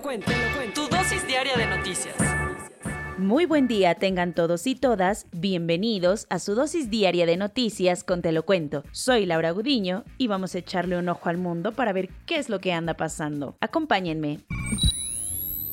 Cuento. Tu dosis diaria de noticias. Muy buen día tengan todos y todas, bienvenidos a su dosis diaria de noticias con Te lo cuento. Soy Laura Gudiño y vamos a echarle un ojo al mundo para ver qué es lo que anda pasando. Acompáñenme.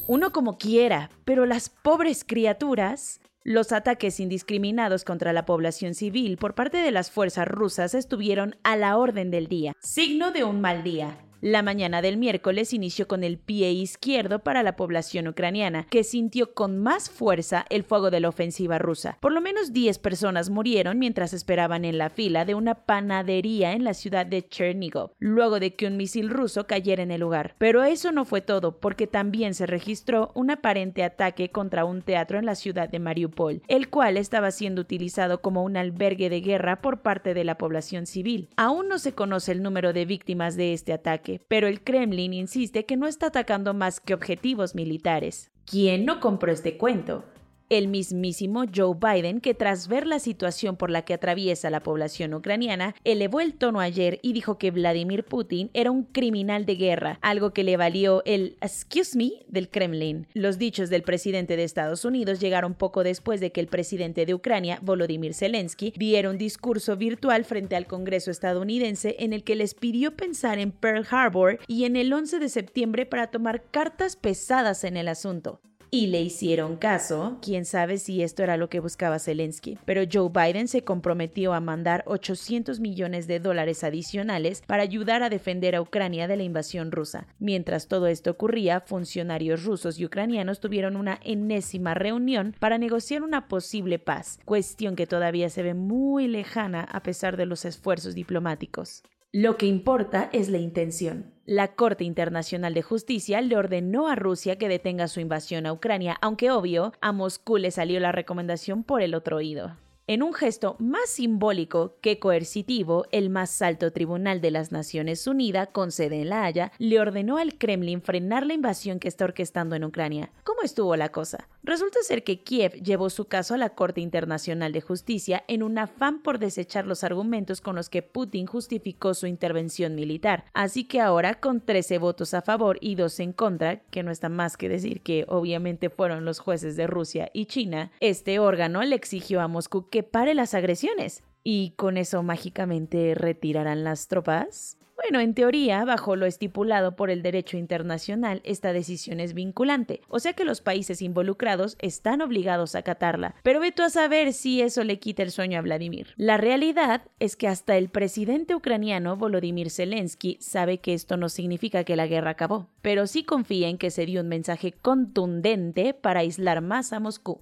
Uno como quiera, pero las pobres criaturas los ataques indiscriminados contra la población civil por parte de las fuerzas rusas estuvieron a la orden del día, signo de un mal día. La mañana del miércoles inició con el pie izquierdo para la población ucraniana, que sintió con más fuerza el fuego de la ofensiva rusa. Por lo menos 10 personas murieron mientras esperaban en la fila de una panadería en la ciudad de Chernigov, luego de que un misil ruso cayera en el lugar. Pero eso no fue todo, porque también se registró un aparente ataque contra un teatro en la ciudad de Mariupol, el cual estaba siendo utilizado como un albergue de guerra por parte de la población civil. Aún no se conoce el número de víctimas de este ataque pero el Kremlin insiste que no está atacando más que objetivos militares. ¿Quién no compró este cuento? El mismísimo Joe Biden, que tras ver la situación por la que atraviesa la población ucraniana, elevó el tono ayer y dijo que Vladimir Putin era un criminal de guerra, algo que le valió el excuse me del Kremlin. Los dichos del presidente de Estados Unidos llegaron poco después de que el presidente de Ucrania, Volodymyr Zelensky, diera un discurso virtual frente al Congreso estadounidense en el que les pidió pensar en Pearl Harbor y en el 11 de septiembre para tomar cartas pesadas en el asunto y le hicieron caso. Quién sabe si esto era lo que buscaba Zelensky. Pero Joe Biden se comprometió a mandar 800 millones de dólares adicionales para ayudar a defender a Ucrania de la invasión rusa. Mientras todo esto ocurría, funcionarios rusos y ucranianos tuvieron una enésima reunión para negociar una posible paz, cuestión que todavía se ve muy lejana a pesar de los esfuerzos diplomáticos. Lo que importa es la intención. La Corte Internacional de Justicia le ordenó a Rusia que detenga su invasión a Ucrania, aunque obvio, a Moscú le salió la recomendación por el otro oído. En un gesto más simbólico que coercitivo, el más alto tribunal de las Naciones Unidas, con sede en La Haya, le ordenó al Kremlin frenar la invasión que está orquestando en Ucrania. ¿Cómo estuvo la cosa? Resulta ser que Kiev llevó su caso a la Corte Internacional de Justicia en un afán por desechar los argumentos con los que Putin justificó su intervención militar. Así que ahora, con 13 votos a favor y 2 en contra, que no está más que decir que obviamente fueron los jueces de Rusia y China, este órgano le exigió a Moscú que pare las agresiones. ¿Y con eso mágicamente retirarán las tropas? Bueno, en teoría, bajo lo estipulado por el derecho internacional, esta decisión es vinculante, o sea que los países involucrados están obligados a acatarla. Pero ve a saber si eso le quita el sueño a Vladimir. La realidad es que hasta el presidente ucraniano Volodymyr Zelensky sabe que esto no significa que la guerra acabó, pero sí confía en que se dio un mensaje contundente para aislar más a Moscú.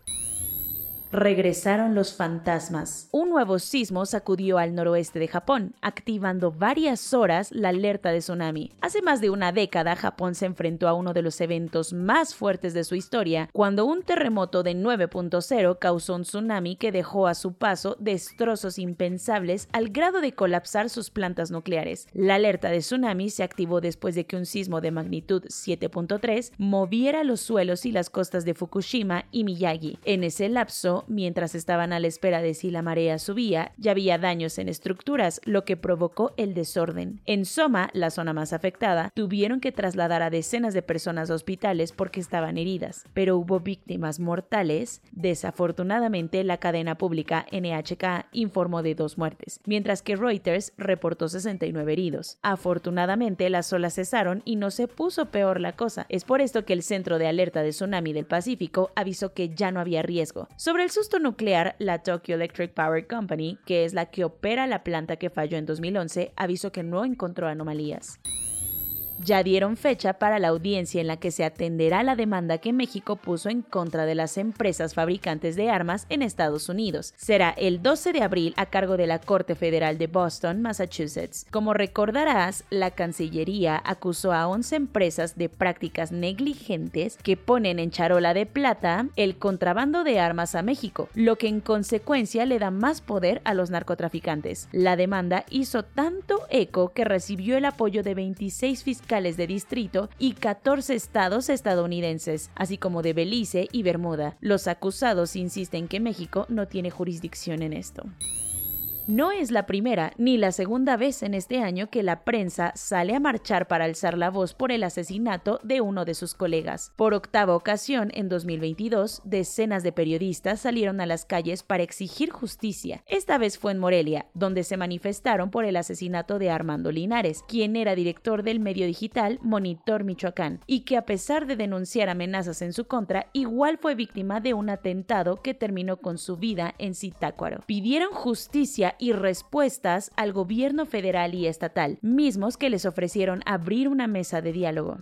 Regresaron los fantasmas. Un nuevo sismo sacudió al noroeste de Japón, activando varias horas la alerta de tsunami. Hace más de una década, Japón se enfrentó a uno de los eventos más fuertes de su historia, cuando un terremoto de 9.0 causó un tsunami que dejó a su paso destrozos impensables al grado de colapsar sus plantas nucleares. La alerta de tsunami se activó después de que un sismo de magnitud 7.3 moviera los suelos y las costas de Fukushima y Miyagi. En ese lapso, mientras estaban a la espera de si la marea subía, ya había daños en estructuras, lo que provocó el desorden. En Soma, la zona más afectada, tuvieron que trasladar a decenas de personas a hospitales porque estaban heridas, pero hubo víctimas mortales. Desafortunadamente, la cadena pública NHK informó de dos muertes, mientras que Reuters reportó 69 heridos. Afortunadamente, las olas cesaron y no se puso peor la cosa. Es por esto que el Centro de Alerta de Tsunami del Pacífico avisó que ya no había riesgo. Sobre el susto nuclear, la Tokyo Electric Power Company, que es la que opera la planta que falló en 2011, avisó que no encontró anomalías. Ya dieron fecha para la audiencia en la que se atenderá la demanda que México puso en contra de las empresas fabricantes de armas en Estados Unidos. Será el 12 de abril a cargo de la Corte Federal de Boston, Massachusetts. Como recordarás, la Cancillería acusó a 11 empresas de prácticas negligentes que ponen en charola de plata el contrabando de armas a México, lo que en consecuencia le da más poder a los narcotraficantes. La demanda hizo tanto eco que recibió el apoyo de 26 fiscales de distrito y 14 estados estadounidenses, así como de Belice y Bermuda. Los acusados insisten que México no tiene jurisdicción en esto. No es la primera ni la segunda vez en este año que la prensa sale a marchar para alzar la voz por el asesinato de uno de sus colegas. Por octava ocasión, en 2022, decenas de periodistas salieron a las calles para exigir justicia. Esta vez fue en Morelia, donde se manifestaron por el asesinato de Armando Linares, quien era director del medio digital Monitor Michoacán, y que a pesar de denunciar amenazas en su contra, igual fue víctima de un atentado que terminó con su vida en Zitácuaro. Pidieron justicia y respuestas al gobierno federal y estatal, mismos que les ofrecieron abrir una mesa de diálogo.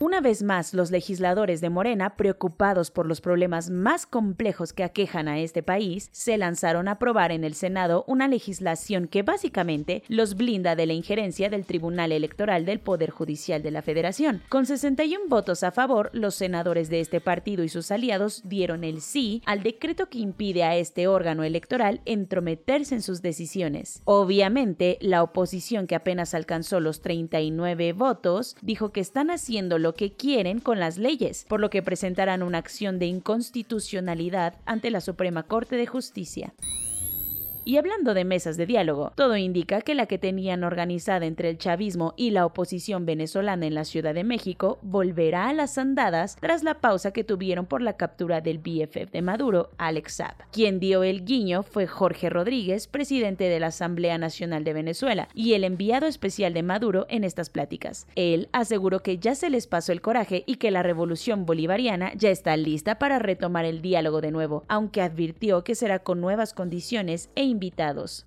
Una vez más, los legisladores de Morena, preocupados por los problemas más complejos que aquejan a este país, se lanzaron a aprobar en el Senado una legislación que básicamente los blinda de la injerencia del Tribunal Electoral del Poder Judicial de la Federación. Con 61 votos a favor, los senadores de este partido y sus aliados dieron el sí al decreto que impide a este órgano electoral entrometerse en sus decisiones. Obviamente, la oposición que apenas alcanzó los 39 votos dijo que están haciendo lo que quieren con las leyes, por lo que presentarán una acción de inconstitucionalidad ante la Suprema Corte de Justicia. Y hablando de mesas de diálogo, todo indica que la que tenían organizada entre el chavismo y la oposición venezolana en la Ciudad de México volverá a las andadas tras la pausa que tuvieron por la captura del BFF de Maduro, Alex Saab. Quien dio el guiño fue Jorge Rodríguez, presidente de la Asamblea Nacional de Venezuela y el enviado especial de Maduro en estas pláticas. Él aseguró que ya se les pasó el coraje y que la revolución bolivariana ya está lista para retomar el diálogo de nuevo, aunque advirtió que será con nuevas condiciones e invitados.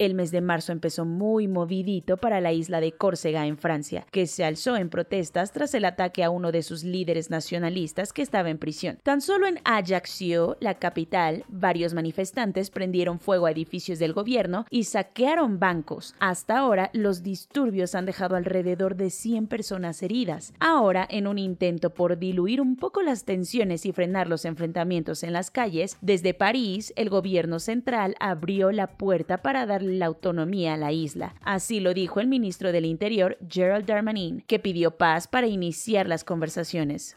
El mes de marzo empezó muy movidito para la isla de Córcega en Francia, que se alzó en protestas tras el ataque a uno de sus líderes nacionalistas que estaba en prisión. Tan solo en Ajaccio, la capital, varios manifestantes prendieron fuego a edificios del gobierno y saquearon bancos. Hasta ahora, los disturbios han dejado alrededor de 100 personas heridas. Ahora, en un intento por diluir un poco las tensiones y frenar los enfrentamientos en las calles, desde París, el gobierno central abrió la puerta para darle la autonomía a la isla. Así lo dijo el ministro del Interior, Gerald Darmanin, que pidió paz para iniciar las conversaciones.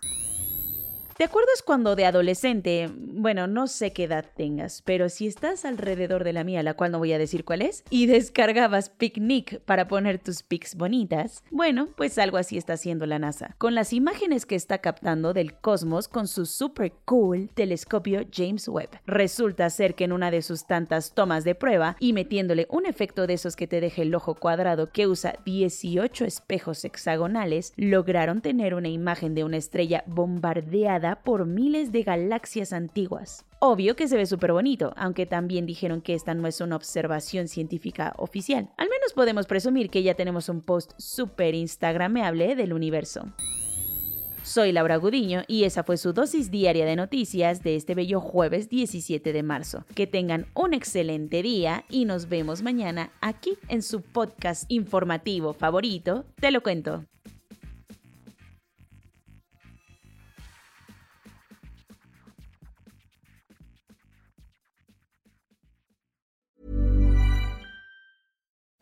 ¿Te acuerdas cuando de adolescente, bueno, no sé qué edad tengas, pero si estás alrededor de la mía, la cual no voy a decir cuál es, y descargabas Picnic para poner tus pics bonitas? Bueno, pues algo así está haciendo la NASA, con las imágenes que está captando del cosmos con su super cool telescopio James Webb. Resulta ser que en una de sus tantas tomas de prueba y metiéndole un efecto de esos que te deja el ojo cuadrado que usa 18 espejos hexagonales, lograron tener una imagen de una estrella bombardeada por miles de galaxias antiguas. Obvio que se ve súper bonito, aunque también dijeron que esta no es una observación científica oficial. Al menos podemos presumir que ya tenemos un post súper instagrameable del universo. Soy Laura Gudiño y esa fue su dosis diaria de noticias de este bello jueves 17 de marzo. Que tengan un excelente día y nos vemos mañana aquí en su podcast informativo favorito, Te lo cuento.